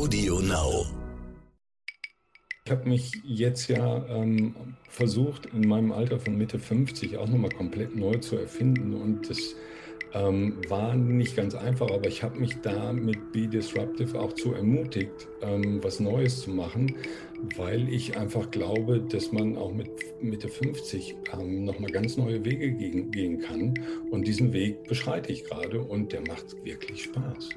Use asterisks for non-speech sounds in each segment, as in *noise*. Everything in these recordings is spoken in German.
Audio Now. Ich habe mich jetzt ja ähm, versucht, in meinem Alter von Mitte 50 auch nochmal komplett neu zu erfinden und das ähm, war nicht ganz einfach, aber ich habe mich da mit Be Disruptive auch zu ermutigt, ähm, was Neues zu machen, weil ich einfach glaube, dass man auch mit Mitte 50 ähm, nochmal ganz neue Wege gehen, gehen kann. Und diesen Weg beschreite ich gerade und der macht wirklich Spaß.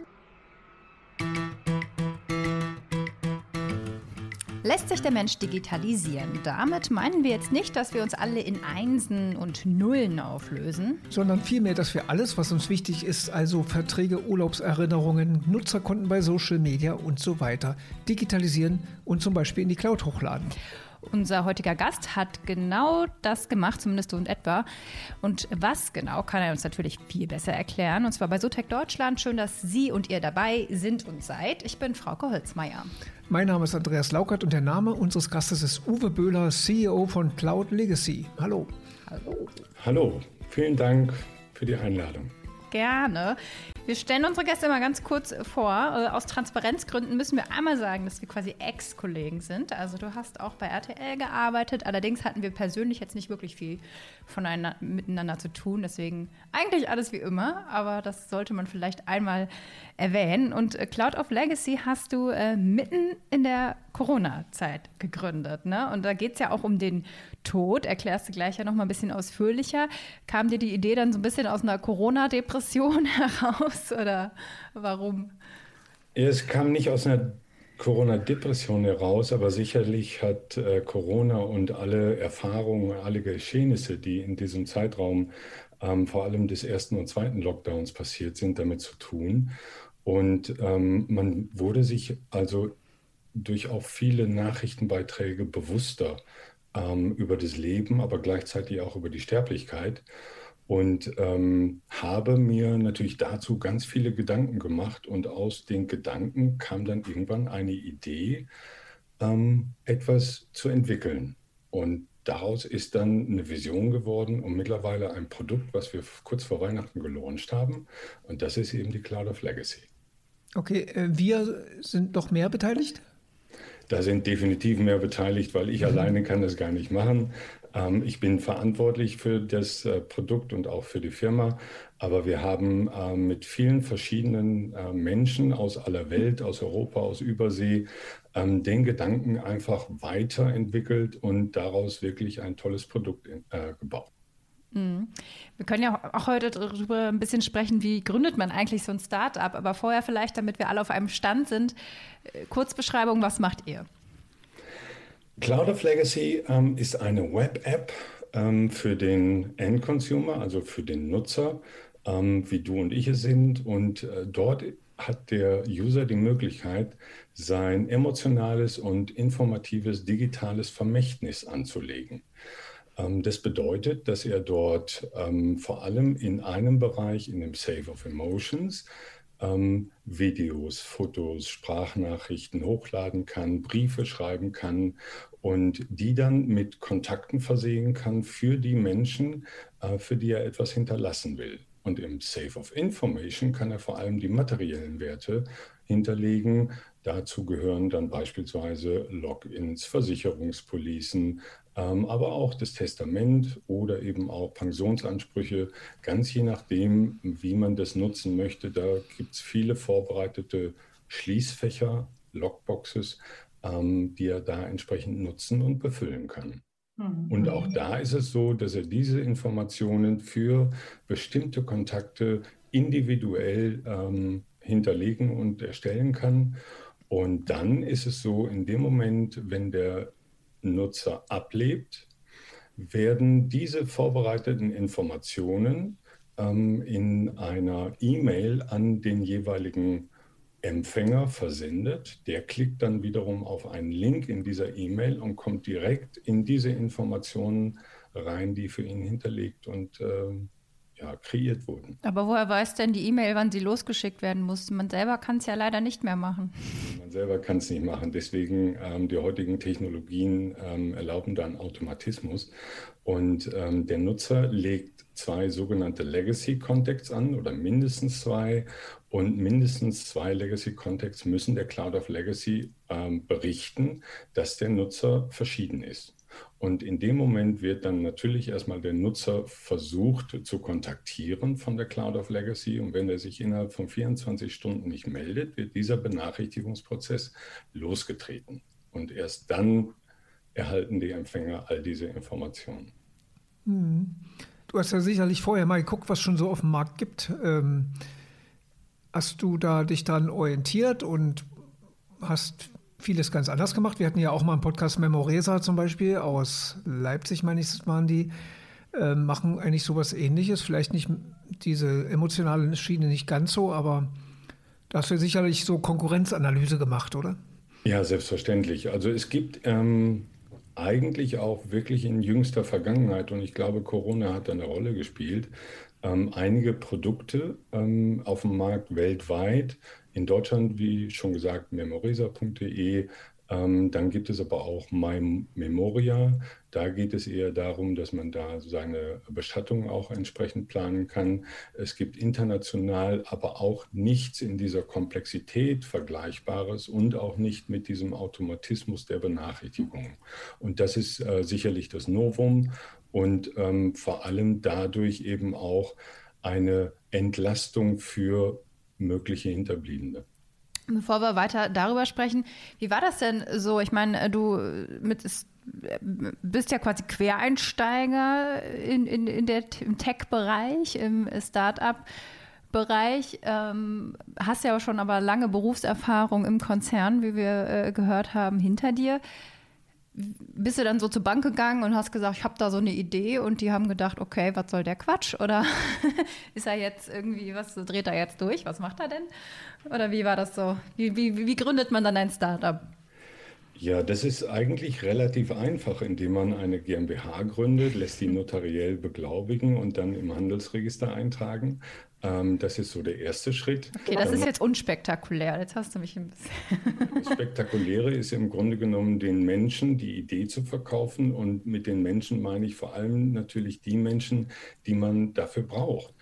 Lässt sich der Mensch digitalisieren? Damit meinen wir jetzt nicht, dass wir uns alle in Einsen und Nullen auflösen. Sondern vielmehr, dass wir alles, was uns wichtig ist, also Verträge, Urlaubserinnerungen, Nutzerkonten bei Social Media und so weiter, digitalisieren und zum Beispiel in die Cloud hochladen. Unser heutiger Gast hat genau das gemacht, zumindest so in etwa. Und was genau, kann er uns natürlich viel besser erklären. Und zwar bei Sotec Deutschland. Schön, dass Sie und ihr dabei sind und seid. Ich bin Frauke Holzmeier. Mein Name ist Andreas Laukert und der Name unseres Gastes ist Uwe Böhler, CEO von Cloud Legacy. Hallo. Hallo. Hallo. Vielen Dank für die Einladung. Gerne. Wir stellen unsere Gäste mal ganz kurz vor. Äh, aus Transparenzgründen müssen wir einmal sagen, dass wir quasi Ex-Kollegen sind. Also du hast auch bei RTL gearbeitet. Allerdings hatten wir persönlich jetzt nicht wirklich viel voneinander, miteinander zu tun. Deswegen eigentlich alles wie immer. Aber das sollte man vielleicht einmal erwähnen. Und äh, Cloud of Legacy hast du äh, mitten in der Corona-Zeit gegründet. Ne? Und da geht es ja auch um den Tod. Erklärst du gleich ja noch mal ein bisschen ausführlicher. Kam dir die Idee dann so ein bisschen aus einer Corona-Depression *laughs* heraus? Raus oder warum? Es kam nicht aus einer Corona-Depression heraus, aber sicherlich hat äh, Corona und alle Erfahrungen, alle Geschehnisse, die in diesem Zeitraum ähm, vor allem des ersten und zweiten Lockdowns passiert sind, damit zu tun. Und ähm, man wurde sich also durch auch viele Nachrichtenbeiträge bewusster ähm, über das Leben, aber gleichzeitig auch über die Sterblichkeit und ähm, habe mir natürlich dazu ganz viele Gedanken gemacht und aus den Gedanken kam dann irgendwann eine Idee, ähm, etwas zu entwickeln. Und daraus ist dann eine Vision geworden und mittlerweile ein Produkt, was wir kurz vor Weihnachten gelauncht haben. Und das ist eben die Cloud of Legacy. Okay, äh, wir sind noch mehr beteiligt? Da sind definitiv mehr beteiligt, weil ich mhm. alleine kann das gar nicht machen. Ähm, ich bin verantwortlich für das äh, Produkt und auch für die Firma, aber wir haben äh, mit vielen verschiedenen äh, Menschen aus aller Welt, aus Europa, aus Übersee, ähm, den Gedanken einfach weiterentwickelt und daraus wirklich ein tolles Produkt äh, gebaut. Mhm. Wir können ja auch heute darüber ein bisschen sprechen, wie gründet man eigentlich so ein Start-up. Aber vorher vielleicht, damit wir alle auf einem Stand sind, äh, Kurzbeschreibung, was macht ihr? Cloud of Legacy ähm, ist eine Web-App ähm, für den End-Consumer, also für den Nutzer, ähm, wie du und ich es sind. Und äh, dort hat der User die Möglichkeit, sein emotionales und informatives digitales Vermächtnis anzulegen. Ähm, das bedeutet, dass er dort ähm, vor allem in einem Bereich, in dem Save of Emotions, ähm, Videos, Fotos, Sprachnachrichten hochladen kann, Briefe schreiben kann und die dann mit Kontakten versehen kann für die Menschen, äh, für die er etwas hinterlassen will. Und im Save of Information kann er vor allem die materiellen Werte hinterlegen. Dazu gehören dann beispielsweise Logins, Versicherungspolicen, aber auch das Testament oder eben auch Pensionsansprüche, ganz je nachdem, wie man das nutzen möchte. Da gibt es viele vorbereitete Schließfächer, Logboxes, ähm, die er da entsprechend nutzen und befüllen kann. Mhm. Und auch da ist es so, dass er diese Informationen für bestimmte Kontakte individuell ähm, hinterlegen und erstellen kann. Und dann ist es so, in dem Moment, wenn der Nutzer ablebt, werden diese vorbereiteten Informationen ähm, in einer E-Mail an den jeweiligen Empfänger versendet. Der klickt dann wiederum auf einen Link in dieser E-Mail und kommt direkt in diese Informationen rein, die für ihn hinterlegt und äh, ja, kreiert wurden. Aber woher weiß denn die E-Mail, wann sie losgeschickt werden muss? Man selber kann es ja leider nicht mehr machen. Man selber kann es nicht machen. Deswegen ähm, die heutigen Technologien ähm, erlauben dann Automatismus und ähm, der Nutzer legt zwei sogenannte Legacy Contexts an oder mindestens zwei. Und mindestens zwei Legacy Contexts müssen der Cloud of Legacy ähm, berichten, dass der Nutzer verschieden ist. Und in dem Moment wird dann natürlich erstmal der Nutzer versucht zu kontaktieren von der Cloud of Legacy. Und wenn er sich innerhalb von 24 Stunden nicht meldet, wird dieser Benachrichtigungsprozess losgetreten. Und erst dann erhalten die Empfänger all diese Informationen. Hm. Du hast ja sicherlich vorher mal geguckt, was schon so auf dem Markt gibt. Ähm, hast du da dich dann orientiert und hast vieles ganz anders gemacht? Wir hatten ja auch mal einen Podcast Memoresa zum Beispiel aus Leipzig, meine ich, waren die, äh, machen eigentlich sowas ähnliches. Vielleicht nicht diese emotionale Schiene nicht ganz so, aber da hast du sicherlich so Konkurrenzanalyse gemacht, oder? Ja, selbstverständlich. Also es gibt ähm, eigentlich auch wirklich in jüngster Vergangenheit, und ich glaube, Corona hat eine Rolle gespielt, ähm, einige Produkte ähm, auf dem Markt weltweit. In Deutschland, wie schon gesagt, memorisa.de, ähm, dann gibt es aber auch My Memoria. Da geht es eher darum, dass man da seine Bestattung auch entsprechend planen kann. Es gibt international aber auch nichts in dieser Komplexität Vergleichbares und auch nicht mit diesem Automatismus der Benachrichtigung. Und das ist äh, sicherlich das Novum und ähm, vor allem dadurch eben auch eine Entlastung für mögliche Hinterbliebene. Bevor wir weiter darüber sprechen, wie war das denn so? Ich meine, du mit, bist ja quasi Quereinsteiger in, in, in der, im Tech-Bereich, im Start-up-Bereich. Ähm, hast ja auch schon aber lange Berufserfahrung im Konzern, wie wir äh, gehört haben, hinter dir bist du dann so zur Bank gegangen und hast gesagt, ich habe da so eine Idee und die haben gedacht, okay, was soll der Quatsch? Oder *laughs* ist er jetzt irgendwie, was dreht er jetzt durch? Was macht er denn? Oder wie war das so? Wie, wie, wie gründet man dann ein Startup? Ja, das ist eigentlich relativ einfach, indem man eine GmbH gründet, lässt die notariell beglaubigen und dann im Handelsregister eintragen. Ähm, das ist so der erste Schritt. Okay, das ist jetzt unspektakulär. Jetzt hast du mich ein bisschen. *laughs* Das Spektakuläre ist im Grunde genommen den Menschen die Idee zu verkaufen. Und mit den Menschen meine ich vor allem natürlich die Menschen, die man dafür braucht.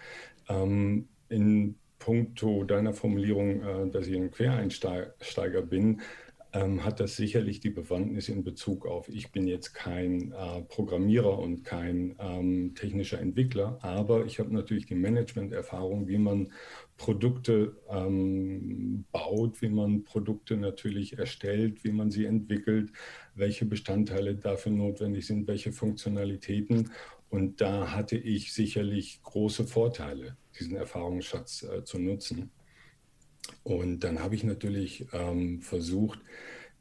Ähm, in puncto deiner Formulierung, äh, dass ich ein Quereinsteiger bin, ähm, hat das sicherlich die Bewandtnis in Bezug auf, ich bin jetzt kein äh, Programmierer und kein ähm, technischer Entwickler, aber ich habe natürlich die Management-Erfahrung, wie man Produkte ähm, baut, wie man Produkte natürlich erstellt, wie man sie entwickelt, welche Bestandteile dafür notwendig sind, welche Funktionalitäten. Und da hatte ich sicherlich große Vorteile, diesen Erfahrungsschatz äh, zu nutzen. Und dann habe ich natürlich ähm, versucht,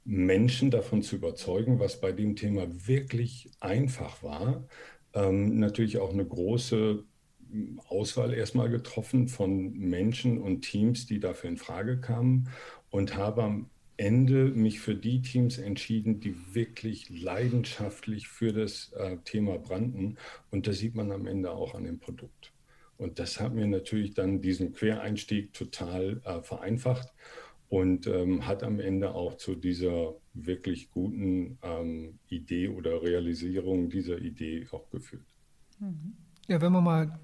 Menschen davon zu überzeugen, was bei dem Thema wirklich einfach war. Ähm, natürlich auch eine große hm, Auswahl erstmal getroffen von Menschen und Teams, die dafür in Frage kamen und habe am Ende mich für die Teams entschieden, die wirklich leidenschaftlich für das äh, Thema brannten. Und das sieht man am Ende auch an dem Produkt. Und das hat mir natürlich dann diesen Quereinstieg total äh, vereinfacht und ähm, hat am Ende auch zu dieser wirklich guten ähm, Idee oder Realisierung dieser Idee auch geführt. Ja, wenn wir mal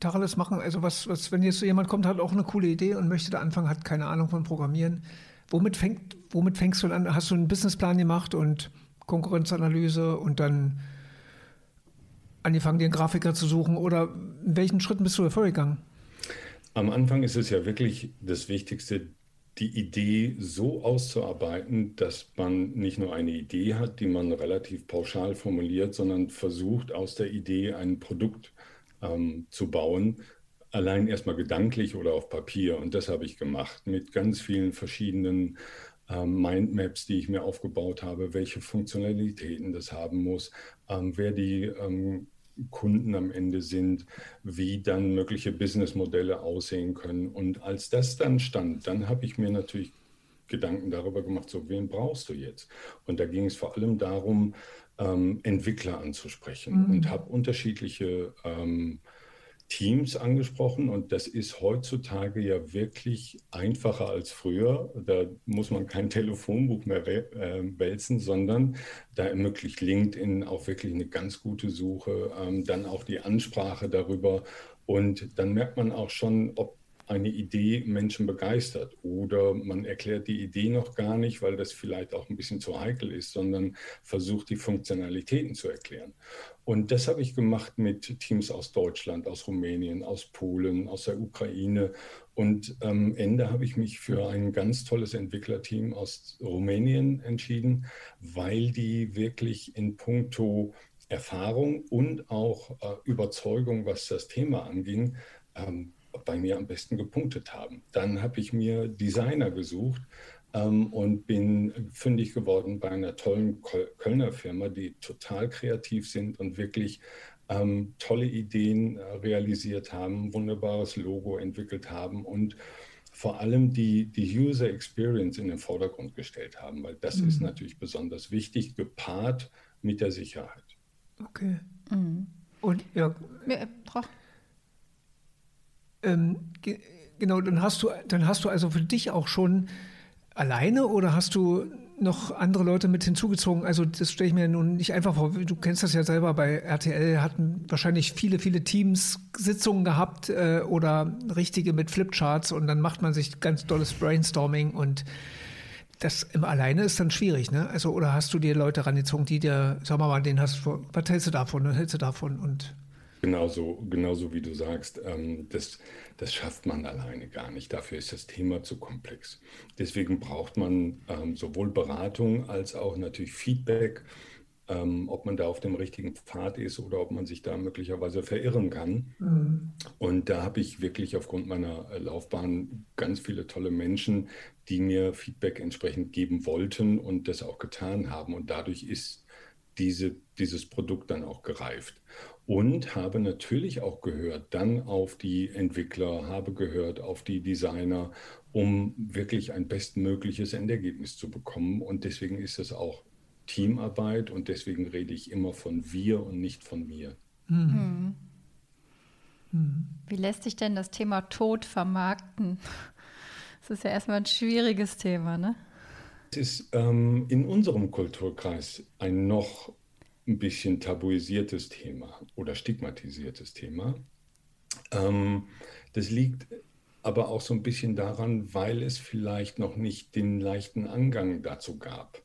Tacheles machen, also was, was, wenn jetzt so jemand kommt, hat auch eine coole Idee und möchte da anfangen, hat keine Ahnung von Programmieren, womit, fängt, womit fängst du an? Hast du einen Businessplan gemacht und Konkurrenzanalyse und dann angefangen, den Grafiker zu suchen oder in welchen Schritten bist du vorgegangen? Am Anfang ist es ja wirklich das Wichtigste, die Idee so auszuarbeiten, dass man nicht nur eine Idee hat, die man relativ pauschal formuliert, sondern versucht, aus der Idee ein Produkt ähm, zu bauen, allein erstmal gedanklich oder auf Papier. Und das habe ich gemacht mit ganz vielen verschiedenen ähm, Mindmaps, die ich mir aufgebaut habe, welche Funktionalitäten das haben muss, ähm, wer die ähm, Kunden am Ende sind, wie dann mögliche Businessmodelle aussehen können. Und als das dann stand, dann habe ich mir natürlich Gedanken darüber gemacht, so wen brauchst du jetzt? Und da ging es vor allem darum, ähm, Entwickler anzusprechen mhm. und habe unterschiedliche ähm, Teams angesprochen und das ist heutzutage ja wirklich einfacher als früher. Da muss man kein *laughs* Telefonbuch mehr äh, wälzen, sondern da ermöglicht LinkedIn auch wirklich eine ganz gute Suche, ähm, dann auch die Ansprache darüber und dann merkt man auch schon, ob eine Idee Menschen begeistert oder man erklärt die Idee noch gar nicht, weil das vielleicht auch ein bisschen zu heikel ist, sondern versucht die Funktionalitäten zu erklären. Und das habe ich gemacht mit Teams aus Deutschland, aus Rumänien, aus Polen, aus der Ukraine. Und am Ende habe ich mich für ein ganz tolles Entwicklerteam aus Rumänien entschieden, weil die wirklich in puncto Erfahrung und auch äh, Überzeugung, was das Thema anging, ähm, bei mir am besten gepunktet haben. Dann habe ich mir Designer gesucht ähm, und bin fündig geworden bei einer tollen Kölner Firma, die total kreativ sind und wirklich ähm, tolle Ideen äh, realisiert haben, wunderbares Logo entwickelt haben und vor allem die, die User Experience in den Vordergrund gestellt haben, weil das mhm. ist natürlich besonders wichtig, gepaart mit der Sicherheit. Okay. Mhm. Und ja. ja ähm, ge genau, dann hast du, dann hast du also für dich auch schon alleine oder hast du noch andere Leute mit hinzugezogen? Also das stelle ich mir nun nicht einfach vor. Du kennst das ja selber bei RTL, hatten wahrscheinlich viele, viele Teams Sitzungen gehabt äh, oder richtige mit Flipcharts und dann macht man sich ganz tolles Brainstorming und das im Alleine ist dann schwierig, ne? Also, oder hast du dir Leute rangezogen, die dir, sag mal, den hast du, was hältst du davon, was hältst du davon und Genauso, genauso wie du sagst, ähm, das, das schafft man alleine gar nicht. Dafür ist das Thema zu komplex. Deswegen braucht man ähm, sowohl Beratung als auch natürlich Feedback, ähm, ob man da auf dem richtigen Pfad ist oder ob man sich da möglicherweise verirren kann. Mhm. Und da habe ich wirklich aufgrund meiner Laufbahn ganz viele tolle Menschen, die mir Feedback entsprechend geben wollten und das auch getan haben. Und dadurch ist diese, dieses Produkt dann auch gereift und habe natürlich auch gehört dann auf die Entwickler, habe gehört auf die Designer, um wirklich ein bestmögliches Endergebnis zu bekommen. Und deswegen ist es auch Teamarbeit und deswegen rede ich immer von wir und nicht von mir. Mhm. Mhm. Wie lässt sich denn das Thema Tod vermarkten? Das ist ja erstmal ein schwieriges Thema, ne? Es ist ähm, in unserem Kulturkreis ein noch ein bisschen tabuisiertes Thema oder stigmatisiertes Thema. Ähm, das liegt aber auch so ein bisschen daran, weil es vielleicht noch nicht den leichten Angang dazu gab,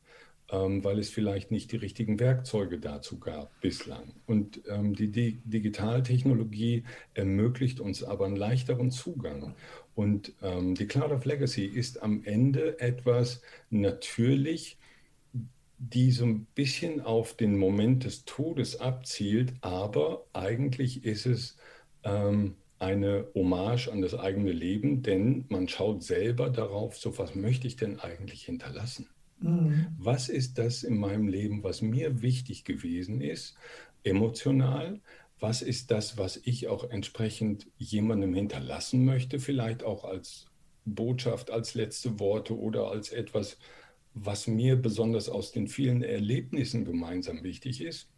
ähm, weil es vielleicht nicht die richtigen Werkzeuge dazu gab bislang. Und ähm, die Di Digitaltechnologie ermöglicht uns aber einen leichteren Zugang. Und ähm, die Cloud of Legacy ist am Ende etwas natürlich die so ein bisschen auf den Moment des Todes abzielt, aber eigentlich ist es ähm, eine Hommage an das eigene Leben, denn man schaut selber darauf, so was möchte ich denn eigentlich hinterlassen? Mhm. Was ist das in meinem Leben, was mir wichtig gewesen ist, emotional? Was ist das, was ich auch entsprechend jemandem hinterlassen möchte, vielleicht auch als Botschaft, als letzte Worte oder als etwas, was mir besonders aus den vielen Erlebnissen gemeinsam wichtig ist,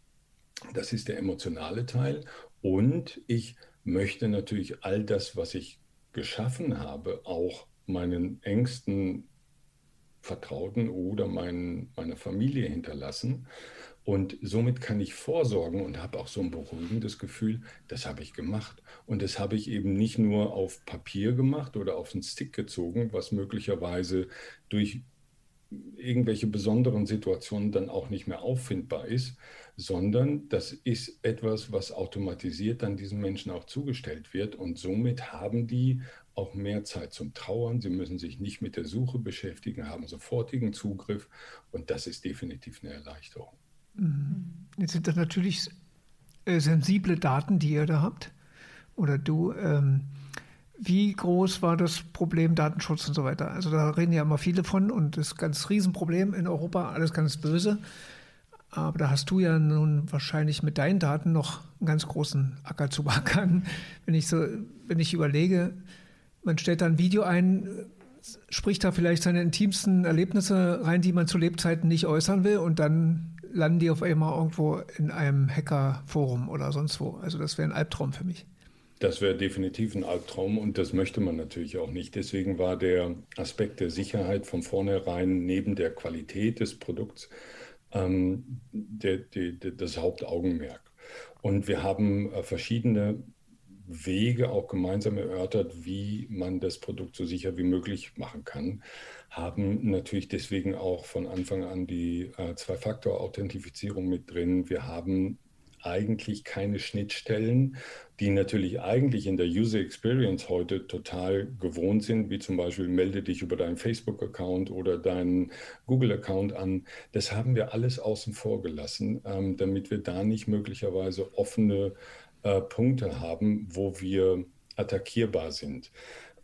das ist der emotionale Teil. Und ich möchte natürlich all das, was ich geschaffen habe, auch meinen engsten Vertrauten oder mein, meiner Familie hinterlassen. Und somit kann ich vorsorgen und habe auch so ein beruhigendes Gefühl, das habe ich gemacht. Und das habe ich eben nicht nur auf Papier gemacht oder auf einen Stick gezogen, was möglicherweise durch irgendwelche besonderen Situationen dann auch nicht mehr auffindbar ist, sondern das ist etwas, was automatisiert dann diesen Menschen auch zugestellt wird und somit haben die auch mehr Zeit zum Trauern. Sie müssen sich nicht mit der Suche beschäftigen, haben sofortigen Zugriff und das ist definitiv eine Erleichterung. Mhm. Jetzt sind das natürlich äh, sensible Daten, die ihr da habt oder du. Ähm wie groß war das Problem Datenschutz und so weiter? Also da reden ja immer viele von und das ist ein ganz Riesenproblem in Europa, alles ganz böse. Aber da hast du ja nun wahrscheinlich mit deinen Daten noch einen ganz großen Acker zu backern. *laughs* Wenn ich so, wenn ich überlege, man stellt da ein Video ein, spricht da vielleicht seine intimsten Erlebnisse rein, die man zu Lebzeiten nicht äußern will und dann landen die auf einmal irgendwo in einem Hackerforum oder sonst wo. Also das wäre ein Albtraum für mich. Das wäre definitiv ein Albtraum und das möchte man natürlich auch nicht. Deswegen war der Aspekt der Sicherheit von vornherein neben der Qualität des Produkts ähm, der, der, der, das Hauptaugenmerk. Und wir haben äh, verschiedene Wege auch gemeinsam erörtert, wie man das Produkt so sicher wie möglich machen kann, haben natürlich deswegen auch von Anfang an die äh, Zwei-Faktor-Authentifizierung mit drin. Wir haben eigentlich keine Schnittstellen, die natürlich eigentlich in der User Experience heute total gewohnt sind, wie zum Beispiel melde dich über deinen Facebook-Account oder deinen Google-Account an. Das haben wir alles außen vor gelassen, ähm, damit wir da nicht möglicherweise offene äh, Punkte haben, wo wir attackierbar sind.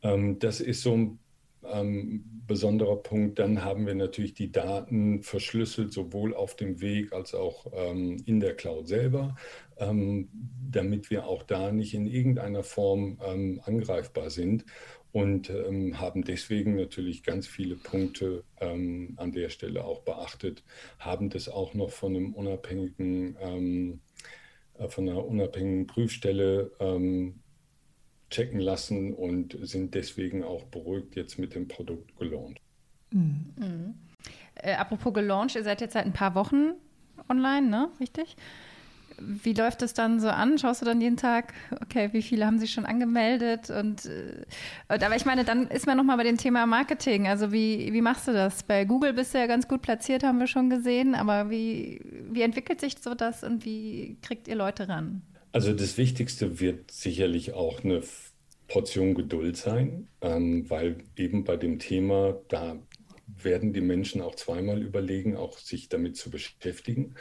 Ähm, das ist so ein ähm, besonderer Punkt. Dann haben wir natürlich die Daten verschlüsselt, sowohl auf dem Weg als auch ähm, in der Cloud selber, ähm, damit wir auch da nicht in irgendeiner Form ähm, angreifbar sind und ähm, haben deswegen natürlich ganz viele Punkte ähm, an der Stelle auch beachtet, haben das auch noch von einem unabhängigen äh, von einer unabhängigen Prüfstelle ähm, checken lassen und sind deswegen auch beruhigt jetzt mit dem Produkt gelauncht. Mhm. Mhm. Äh, apropos gelauncht, ihr seid jetzt seit ein paar Wochen online, ne? Richtig? Wie läuft es dann so an? Schaust du dann jeden Tag, okay, wie viele haben sich schon angemeldet? Und äh, aber ich meine, dann ist man nochmal bei dem Thema Marketing. Also wie, wie machst du das? Bei Google bist du ja ganz gut platziert, haben wir schon gesehen, aber wie, wie entwickelt sich so das und wie kriegt ihr Leute ran? Also das Wichtigste wird sicherlich auch eine Portion Geduld sein, ähm, weil eben bei dem Thema, da werden die Menschen auch zweimal überlegen, auch sich damit zu beschäftigen.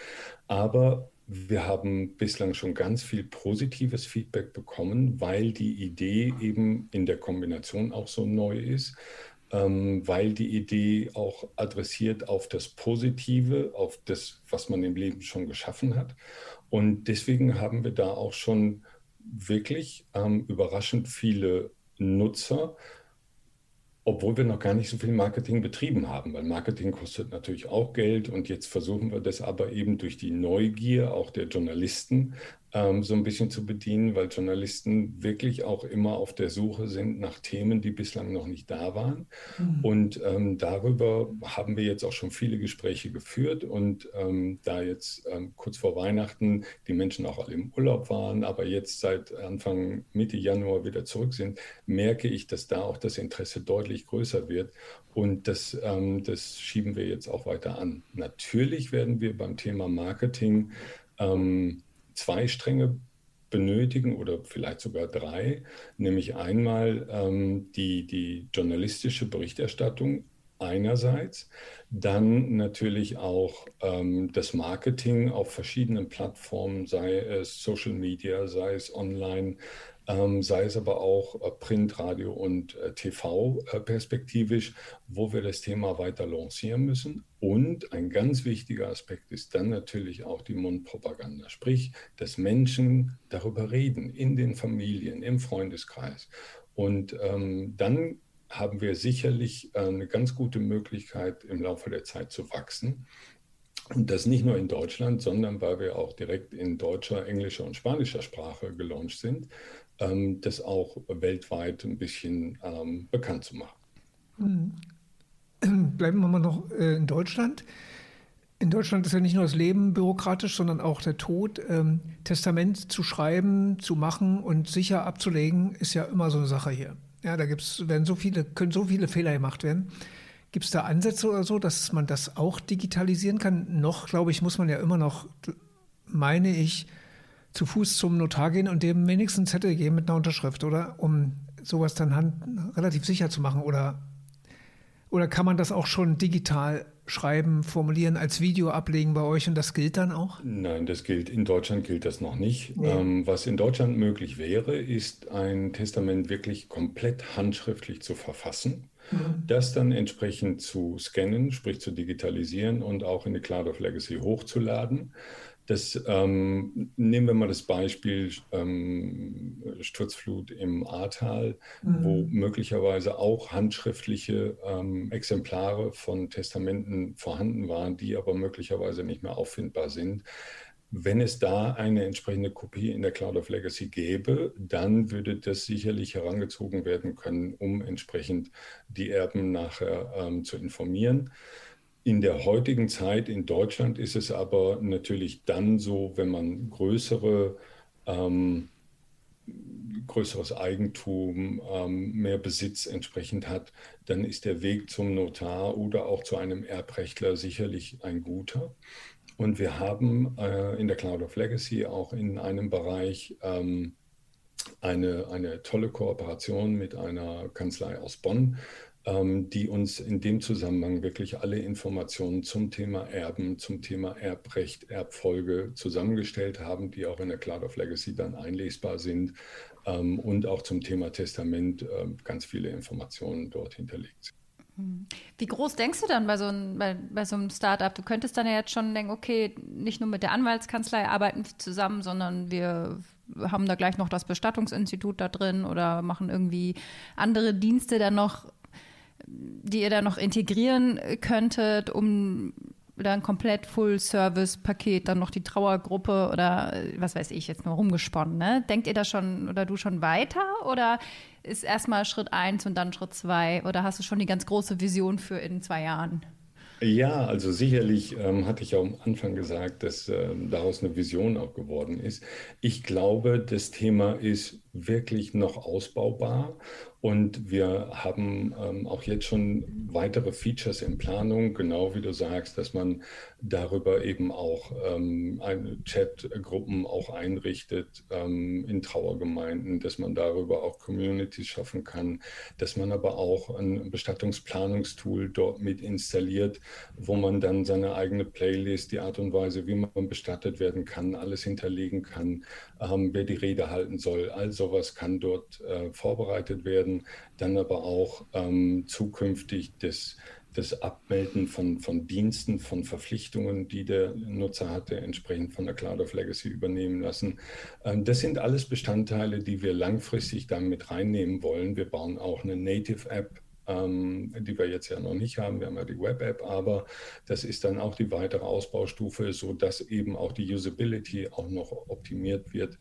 Aber wir haben bislang schon ganz viel positives Feedback bekommen, weil die Idee eben in der Kombination auch so neu ist, weil die Idee auch adressiert auf das Positive, auf das, was man im Leben schon geschaffen hat. Und deswegen haben wir da auch schon wirklich ähm, überraschend viele Nutzer, obwohl wir noch gar nicht so viel Marketing betrieben haben, weil Marketing kostet natürlich auch Geld und jetzt versuchen wir das aber eben durch die Neugier auch der Journalisten ähm, so ein bisschen zu bedienen, weil Journalisten wirklich auch immer auf der Suche sind nach Themen, die bislang noch nicht da waren. Mhm. Und ähm, darüber haben wir jetzt auch schon viele Gespräche geführt. Und ähm, da jetzt ähm, kurz vor Weihnachten die Menschen auch alle im Urlaub waren, aber jetzt seit Anfang Mitte Januar wieder zurück sind, merke ich, dass da auch das Interesse deutlich größer wird. Und das, ähm, das schieben wir jetzt auch weiter an. Natürlich werden wir beim Thema Marketing ähm, zwei Stränge benötigen oder vielleicht sogar drei, nämlich einmal ähm, die, die journalistische Berichterstattung einerseits, dann natürlich auch ähm, das Marketing auf verschiedenen Plattformen, sei es Social Media, sei es online, ähm, sei es aber auch äh, Print, Radio und äh, TV äh, perspektivisch, wo wir das Thema weiter lancieren müssen. Und ein ganz wichtiger Aspekt ist dann natürlich auch die Mundpropaganda, sprich, dass Menschen darüber reden in den Familien, im Freundeskreis. Und ähm, dann haben wir sicherlich äh, eine ganz gute Möglichkeit, im Laufe der Zeit zu wachsen. Und das nicht nur in Deutschland, sondern weil wir auch direkt in deutscher, englischer und spanischer Sprache gelauncht sind, ähm, das auch weltweit ein bisschen ähm, bekannt zu machen. Hm. *clears throat* Bleiben wir mal noch äh, in Deutschland. In Deutschland ist ja nicht nur das Leben bürokratisch, sondern auch der Tod. Ähm, Testament zu schreiben, zu machen und sicher abzulegen, ist ja immer so eine Sache hier. Ja, da gibt's, werden so viele, können so viele Fehler gemacht werden. Gibt es da Ansätze oder so, dass man das auch digitalisieren kann? Noch, glaube ich, muss man ja immer noch, meine ich, zu Fuß zum Notar gehen und dem wenigstens Zettel geben mit einer Unterschrift, oder? Um sowas dann hand, relativ sicher zu machen. Oder, oder kann man das auch schon digital schreiben, formulieren, als Video ablegen bei euch und das gilt dann auch? Nein, das gilt. In Deutschland gilt das noch nicht. Nee. Ähm, was in Deutschland möglich wäre, ist ein Testament wirklich komplett handschriftlich zu verfassen. Mhm. Das dann entsprechend zu scannen, sprich zu digitalisieren und auch in die Cloud of Legacy hochzuladen. Das, ähm, nehmen wir mal das Beispiel ähm, Sturzflut im Ahrtal, mhm. wo möglicherweise auch handschriftliche ähm, Exemplare von Testamenten vorhanden waren, die aber möglicherweise nicht mehr auffindbar sind. Wenn es da eine entsprechende Kopie in der Cloud of Legacy gäbe, dann würde das sicherlich herangezogen werden können, um entsprechend die Erben nachher ähm, zu informieren. In der heutigen Zeit in Deutschland ist es aber natürlich dann so, wenn man größere ähm, größeres Eigentum, ähm, mehr Besitz entsprechend hat, dann ist der Weg zum Notar oder auch zu einem Erbrechtler sicherlich ein guter. Und wir haben äh, in der Cloud of Legacy auch in einem Bereich ähm, eine, eine tolle Kooperation mit einer Kanzlei aus Bonn, ähm, die uns in dem Zusammenhang wirklich alle Informationen zum Thema Erben, zum Thema Erbrecht, Erbfolge zusammengestellt haben, die auch in der Cloud of Legacy dann einlesbar sind ähm, und auch zum Thema Testament äh, ganz viele Informationen dort hinterlegt sind. Wie groß denkst du dann bei so, einem, bei, bei so einem Startup? Du könntest dann ja jetzt schon denken, okay, nicht nur mit der Anwaltskanzlei arbeiten zusammen, sondern wir haben da gleich noch das Bestattungsinstitut da drin oder machen irgendwie andere Dienste dann noch, die ihr da noch integrieren könntet, um oder ein komplett Full-Service-Paket, dann noch die Trauergruppe oder was weiß ich, jetzt nur rumgesponnen. Ne? Denkt ihr da schon oder du schon weiter oder ist erstmal Schritt eins und dann Schritt zwei oder hast du schon die ganz große Vision für in zwei Jahren? Ja, also sicherlich ähm, hatte ich ja am Anfang gesagt, dass ähm, daraus eine Vision auch geworden ist. Ich glaube, das Thema ist wirklich noch ausbaubar. Und wir haben ähm, auch jetzt schon weitere Features in Planung, genau wie du sagst, dass man darüber eben auch ähm, Chatgruppen auch einrichtet ähm, in Trauergemeinden, dass man darüber auch Communities schaffen kann, dass man aber auch ein Bestattungsplanungstool dort mit installiert, wo man dann seine eigene Playlist, die Art und Weise, wie man bestattet werden kann, alles hinterlegen kann, ähm, wer die Rede halten soll. All sowas kann dort äh, vorbereitet werden. Dann aber auch ähm, zukünftig das, das Abmelden von, von Diensten, von Verpflichtungen, die der Nutzer hatte, entsprechend von der Cloud of Legacy übernehmen lassen. Ähm, das sind alles Bestandteile, die wir langfristig dann mit reinnehmen wollen. Wir bauen auch eine Native App ähm, die wir jetzt ja noch nicht haben. Wir haben ja die Web-App, aber das ist dann auch die weitere Ausbaustufe, sodass eben auch die Usability auch noch optimiert wird.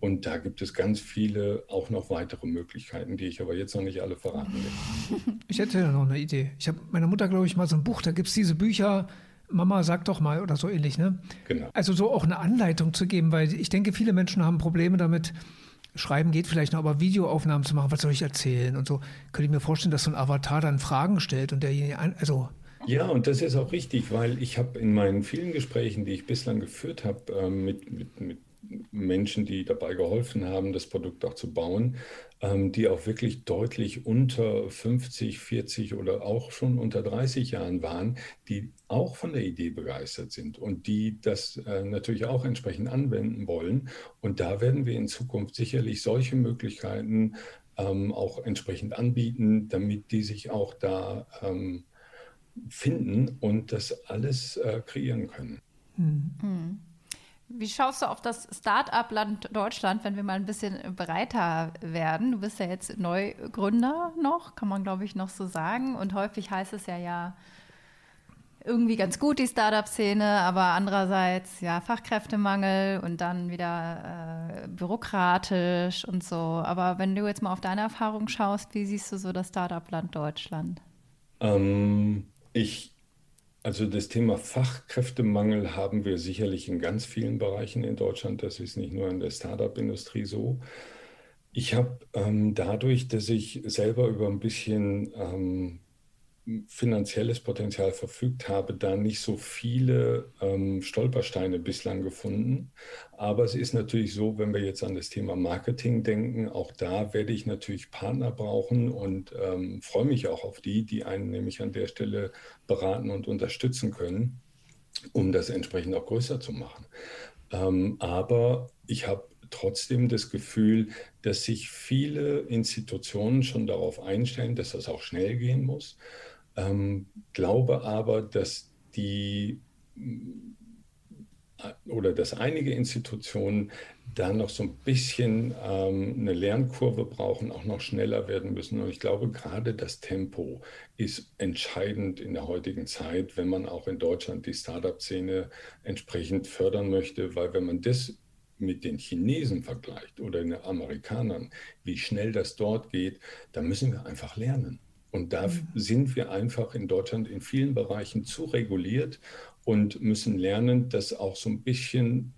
Und da gibt es ganz viele auch noch weitere Möglichkeiten, die ich aber jetzt noch nicht alle verraten will. *laughs* Ich hätte ja noch eine Idee. Ich habe meiner Mutter, glaube ich, mal so ein Buch, da gibt es diese Bücher. Mama, sag doch mal oder so ähnlich, ne? Genau. Also so auch eine Anleitung zu geben, weil ich denke, viele Menschen haben Probleme damit, Schreiben geht vielleicht noch, aber Videoaufnahmen zu machen, was soll ich erzählen und so, könnte ich mir vorstellen, dass so ein Avatar dann Fragen stellt und derjenige, also ja, und das ist auch richtig, weil ich habe in meinen vielen Gesprächen, die ich bislang geführt habe, äh, mit, mit, mit Menschen, die dabei geholfen haben, das Produkt auch zu bauen, ähm, die auch wirklich deutlich unter 50, 40 oder auch schon unter 30 Jahren waren, die auch von der Idee begeistert sind und die das äh, natürlich auch entsprechend anwenden wollen. Und da werden wir in Zukunft sicherlich solche Möglichkeiten ähm, auch entsprechend anbieten, damit die sich auch da ähm, finden und das alles äh, kreieren können. Mhm. Wie schaust du auf das Start-up-Land Deutschland, wenn wir mal ein bisschen breiter werden? Du bist ja jetzt Neugründer noch, kann man glaube ich noch so sagen. Und häufig heißt es ja ja irgendwie ganz gut, die Start-up-Szene, aber andererseits ja Fachkräftemangel und dann wieder äh, bürokratisch und so. Aber wenn du jetzt mal auf deine Erfahrung schaust, wie siehst du so das Start-up-Land Deutschland? Ähm, ich also das Thema Fachkräftemangel haben wir sicherlich in ganz vielen Bereichen in Deutschland. Das ist nicht nur in der Startup-Industrie so. Ich habe ähm, dadurch, dass ich selber über ein bisschen ähm, finanzielles Potenzial verfügt habe, da nicht so viele ähm, Stolpersteine bislang gefunden. Aber es ist natürlich so, wenn wir jetzt an das Thema Marketing denken, auch da werde ich natürlich Partner brauchen und ähm, freue mich auch auf die, die einen nämlich an der Stelle beraten und unterstützen können, um das entsprechend auch größer zu machen. Ähm, aber ich habe trotzdem das Gefühl, dass sich viele Institutionen schon darauf einstellen, dass das auch schnell gehen muss ähm, glaube aber, dass die oder dass einige Institutionen da noch so ein bisschen ähm, eine Lernkurve brauchen, auch noch schneller werden müssen. Und ich glaube, gerade das Tempo ist entscheidend in der heutigen Zeit, wenn man auch in Deutschland die Startup-Szene entsprechend fördern möchte, weil wenn man das mit den Chinesen vergleicht oder den Amerikanern, wie schnell das dort geht, da müssen wir einfach lernen. Und da mhm. sind wir einfach in Deutschland in vielen Bereichen zu reguliert und müssen lernen, das auch so ein bisschen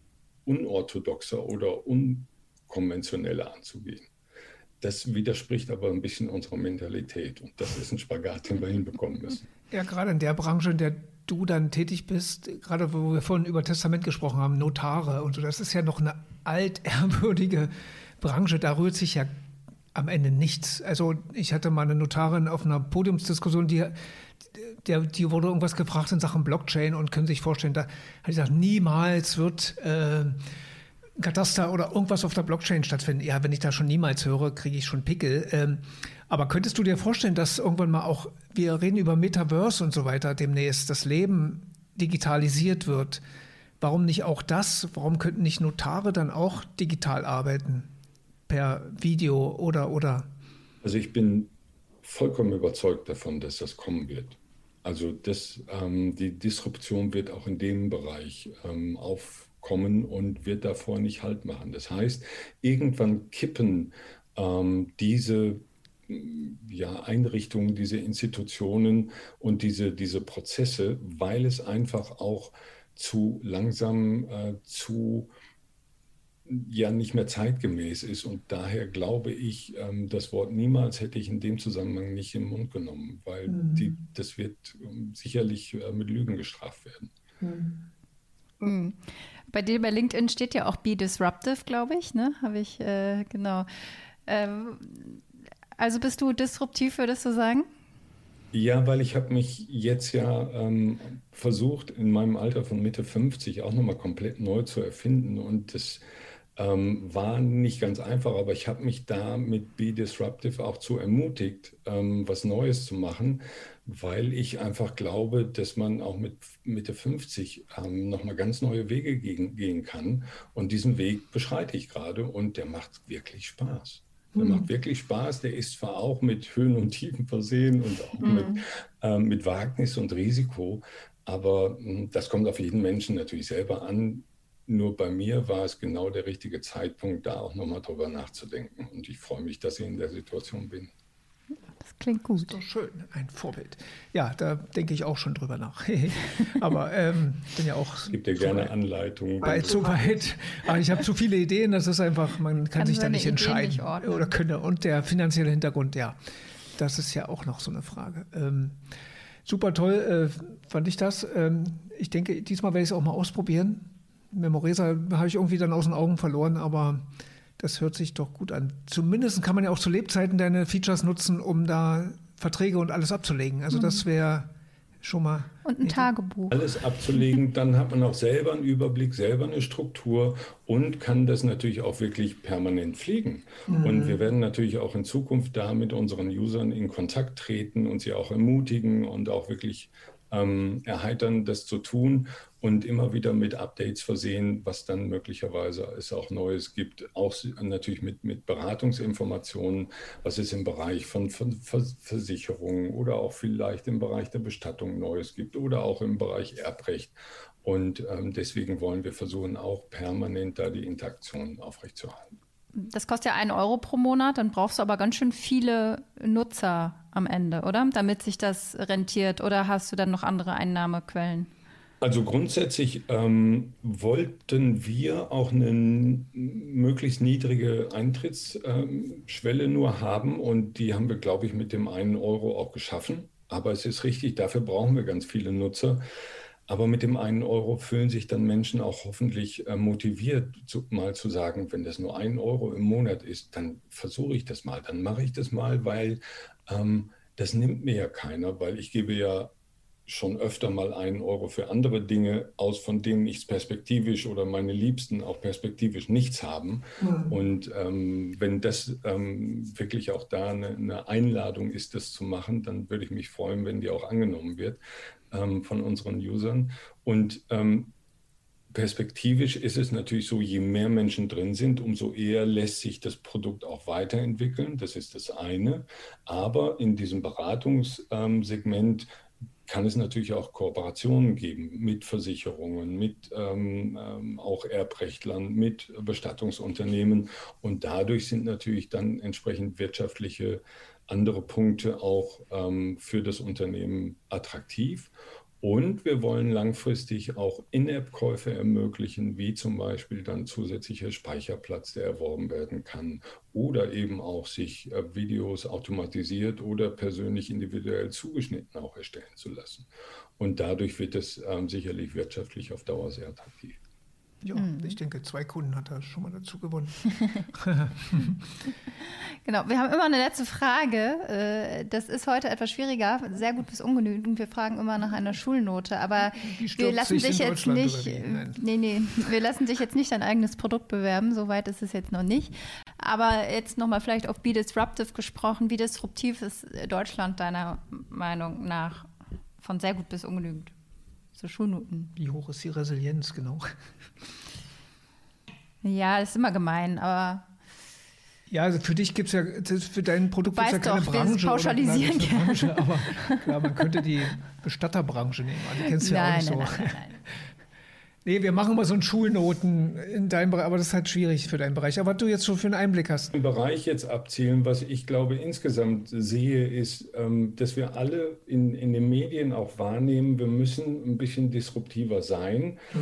unorthodoxer oder unkonventioneller anzugehen. Das widerspricht aber ein bisschen unserer Mentalität und das ist ein Spagat, den wir hinbekommen müssen. Ja, gerade in der Branche, in der du dann tätig bist, gerade wo wir vorhin über Testament gesprochen haben, Notare und so, das ist ja noch eine altehrwürdige Branche, da rührt sich ja am Ende nichts. Also ich hatte mal eine Notarin auf einer Podiumsdiskussion, die, der, die wurde irgendwas gefragt in Sachen Blockchain und können sich vorstellen, da hat ich gesagt, niemals wird äh, Kataster oder irgendwas auf der Blockchain stattfinden. Ja, wenn ich da schon niemals höre, kriege ich schon Pickel. Ähm, aber könntest du dir vorstellen, dass irgendwann mal auch, wir reden über Metaverse und so weiter demnächst, das Leben digitalisiert wird? Warum nicht auch das? Warum könnten nicht Notare dann auch digital arbeiten? Per Video oder oder? Also ich bin vollkommen überzeugt davon, dass das kommen wird. Also das, ähm, die Disruption wird auch in dem Bereich ähm, aufkommen und wird davor nicht Halt machen. Das heißt, irgendwann kippen ähm, diese ja, Einrichtungen, diese Institutionen und diese, diese Prozesse, weil es einfach auch zu langsam, äh, zu ja nicht mehr zeitgemäß ist. Und daher glaube ich, ähm, das Wort niemals hätte ich in dem Zusammenhang nicht im Mund genommen, weil mhm. die, das wird ähm, sicherlich äh, mit Lügen gestraft werden. Mhm. Mhm. Bei dir bei LinkedIn steht ja auch Be Disruptive, glaube ich, ne? Habe ich, äh, genau. Ähm, also bist du disruptiv, würdest du sagen? Ja, weil ich habe mich jetzt ja ähm, versucht, in meinem Alter von Mitte 50 auch nochmal komplett neu zu erfinden. Und das ähm, war nicht ganz einfach, aber ich habe mich da mit Be Disruptive auch zu ermutigt, ähm, was Neues zu machen, weil ich einfach glaube, dass man auch mit Mitte 50 ähm, nochmal ganz neue Wege gehen, gehen kann. Und diesen Weg beschreite ich gerade und der macht wirklich Spaß. Der mhm. macht wirklich Spaß. Der ist zwar auch mit Höhen und Tiefen versehen und auch mhm. mit, ähm, mit Wagnis und Risiko, aber hm, das kommt auf jeden Menschen natürlich selber an. Nur bei mir war es genau der richtige Zeitpunkt, da auch nochmal drüber nachzudenken. Und ich freue mich, dass ich in der Situation bin. Das klingt gut. Das ist doch schön, ein Vorbild. Ja, da denke ich auch schon drüber nach. *laughs* Aber ähm, bin ja auch. Ich gebe dir gerne Anleitungen. Weit, zu weit. Aber ich habe zu viele Ideen, das ist einfach, man kann, kann sich da nicht entscheiden. Nicht oder könnte. Und der finanzielle Hintergrund, ja. Das ist ja auch noch so eine Frage. Ähm, super toll äh, fand ich das. Ähm, ich denke, diesmal werde ich es auch mal ausprobieren Memoresa habe ich irgendwie dann aus den Augen verloren, aber das hört sich doch gut an. Zumindest kann man ja auch zu Lebzeiten deine Features nutzen, um da Verträge und alles abzulegen. Also mhm. das wäre schon mal. Und ein Tagebuch. Alles abzulegen, dann hat man auch selber einen Überblick, selber eine Struktur und kann das natürlich auch wirklich permanent pflegen. Mhm. Und wir werden natürlich auch in Zukunft da mit unseren Usern in Kontakt treten und sie auch ermutigen und auch wirklich ähm, erheitern, das zu tun und immer wieder mit Updates versehen, was dann möglicherweise es auch Neues gibt. Auch natürlich mit, mit Beratungsinformationen, was es im Bereich von, von Versicherungen oder auch vielleicht im Bereich der Bestattung Neues gibt oder auch im Bereich Erbrecht. Und ähm, deswegen wollen wir versuchen, auch permanent da die Interaktion aufrechtzuerhalten. Das kostet ja einen Euro pro Monat, dann brauchst du aber ganz schön viele Nutzer am Ende, oder? Damit sich das rentiert. Oder hast du dann noch andere Einnahmequellen? Also grundsätzlich ähm, wollten wir auch eine möglichst niedrige Eintrittsschwelle nur haben und die haben wir, glaube ich, mit dem einen Euro auch geschaffen. Aber es ist richtig, dafür brauchen wir ganz viele Nutzer. Aber mit dem einen Euro fühlen sich dann Menschen auch hoffentlich äh, motiviert, zu, mal zu sagen, wenn das nur ein Euro im Monat ist, dann versuche ich das mal, dann mache ich das mal, weil ähm, das nimmt mir ja keiner, weil ich gebe ja schon öfter mal einen Euro für andere Dinge aus, von denen ich perspektivisch oder meine Liebsten auch perspektivisch nichts haben. Mhm. Und ähm, wenn das ähm, wirklich auch da eine, eine, Einladung ist, das zu machen, dann würde ich mich freuen, wenn die auch angenommen wird ähm, von unseren Usern. Und ähm, perspektivisch ist es natürlich so, je mehr Menschen drin sind, umso eher lässt sich das Produkt auch weiterentwickeln. Das ist das eine. Aber in diesem Beratungssegment kann es natürlich auch Kooperationen geben mit Versicherungen, mit ähm, ähm, auch Erbrechtlern, mit Bestattungsunternehmen. Und dadurch sind natürlich dann entsprechend wirtschaftliche andere Punkte auch ähm, für das Unternehmen attraktiv. Und wir wollen langfristig auch In-App-Käufe ermöglichen, wie zum Beispiel dann zusätzlicher Speicherplatz, der erworben werden kann oder eben auch sich äh, Videos automatisiert oder persönlich individuell zugeschnitten auch erstellen zu lassen. Und dadurch wird es ähm, sicherlich wirtschaftlich auf Dauer sehr attraktiv. Ja, mhm. ich denke, zwei Kunden hat er schon mal dazu gewonnen. *laughs* genau, wir haben immer eine letzte Frage. Äh, das ist heute etwas schwieriger, sehr gut bis ungenügend. Wir fragen immer nach einer Schulnote, aber wir lassen dich jetzt nicht, *laughs* nee, nee, wir lassen dich jetzt nicht dein eigenes Produkt bewerben, soweit ist es jetzt noch nicht. Aber jetzt nochmal vielleicht auf Be Disruptive gesprochen. Wie disruptiv ist Deutschland deiner Meinung nach von sehr gut bis ungenügend? So Schulnoten. Wie hoch ist die Resilienz, genau? Ja, das ist immer gemein, aber. Ja, also für dich gibt es ja, für dein Produkt gibt es ja keine doch, Branche. pauschalisieren oder, Branche, aber klar, man könnte die Bestatterbranche nehmen. Also, die kennst du ja auch nicht nein, so. Nein, nein, nein. Nee, wir machen mal so ein Schulnoten in deinem Bereich, aber das ist halt schwierig für deinen Bereich. Aber was du jetzt schon für einen Einblick hast. Im Bereich jetzt abzielen, was ich glaube insgesamt sehe, ist, ähm, dass wir alle in, in den Medien auch wahrnehmen, wir müssen ein bisschen disruptiver sein. Mhm.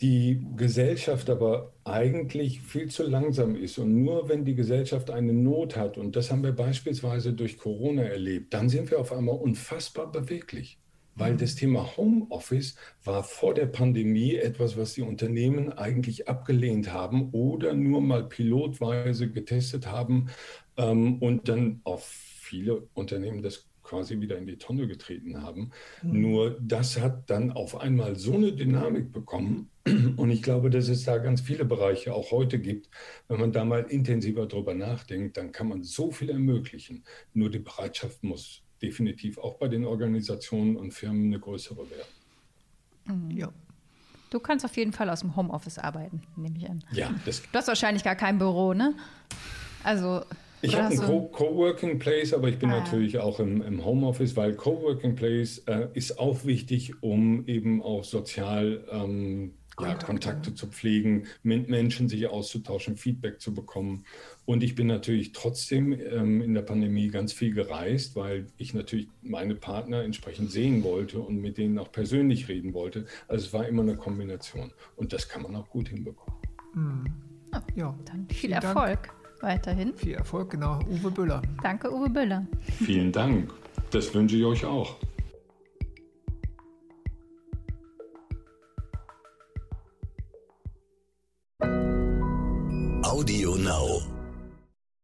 Die Gesellschaft aber eigentlich viel zu langsam ist. Und nur wenn die Gesellschaft eine Not hat, und das haben wir beispielsweise durch Corona erlebt, dann sind wir auf einmal unfassbar beweglich weil das Thema Homeoffice war vor der Pandemie etwas, was die Unternehmen eigentlich abgelehnt haben oder nur mal pilotweise getestet haben ähm, und dann auf viele Unternehmen das quasi wieder in die Tonne getreten haben. Mhm. Nur das hat dann auf einmal so eine Dynamik bekommen. Und ich glaube, dass es da ganz viele Bereiche auch heute gibt. Wenn man da mal intensiver drüber nachdenkt, dann kann man so viel ermöglichen. Nur die Bereitschaft muss definitiv auch bei den Organisationen und Firmen eine größere werden. Mhm. Ja. Du kannst auf jeden Fall aus dem Homeoffice arbeiten, nehme ich an. Ja, das du hast wahrscheinlich gar kein Büro, ne? Also. Ich habe einen Co Coworking Place, aber ich bin ah. natürlich auch im, im, Homeoffice, weil Coworking Place äh, ist auch wichtig, um eben auch sozial ähm, ja, Kontakte zu pflegen, mit Menschen sich auszutauschen, Feedback zu bekommen. Und ich bin natürlich trotzdem ähm, in der Pandemie ganz viel gereist, weil ich natürlich meine Partner entsprechend sehen wollte und mit denen auch persönlich reden wollte. Also es war immer eine Kombination. Und das kann man auch gut hinbekommen. Mhm. Ja, dann viel Erfolg Dank. weiterhin. Viel Erfolg, genau. Uwe Büller. Danke, Uwe Büller. Vielen Dank. Das wünsche ich euch auch. Audio Now.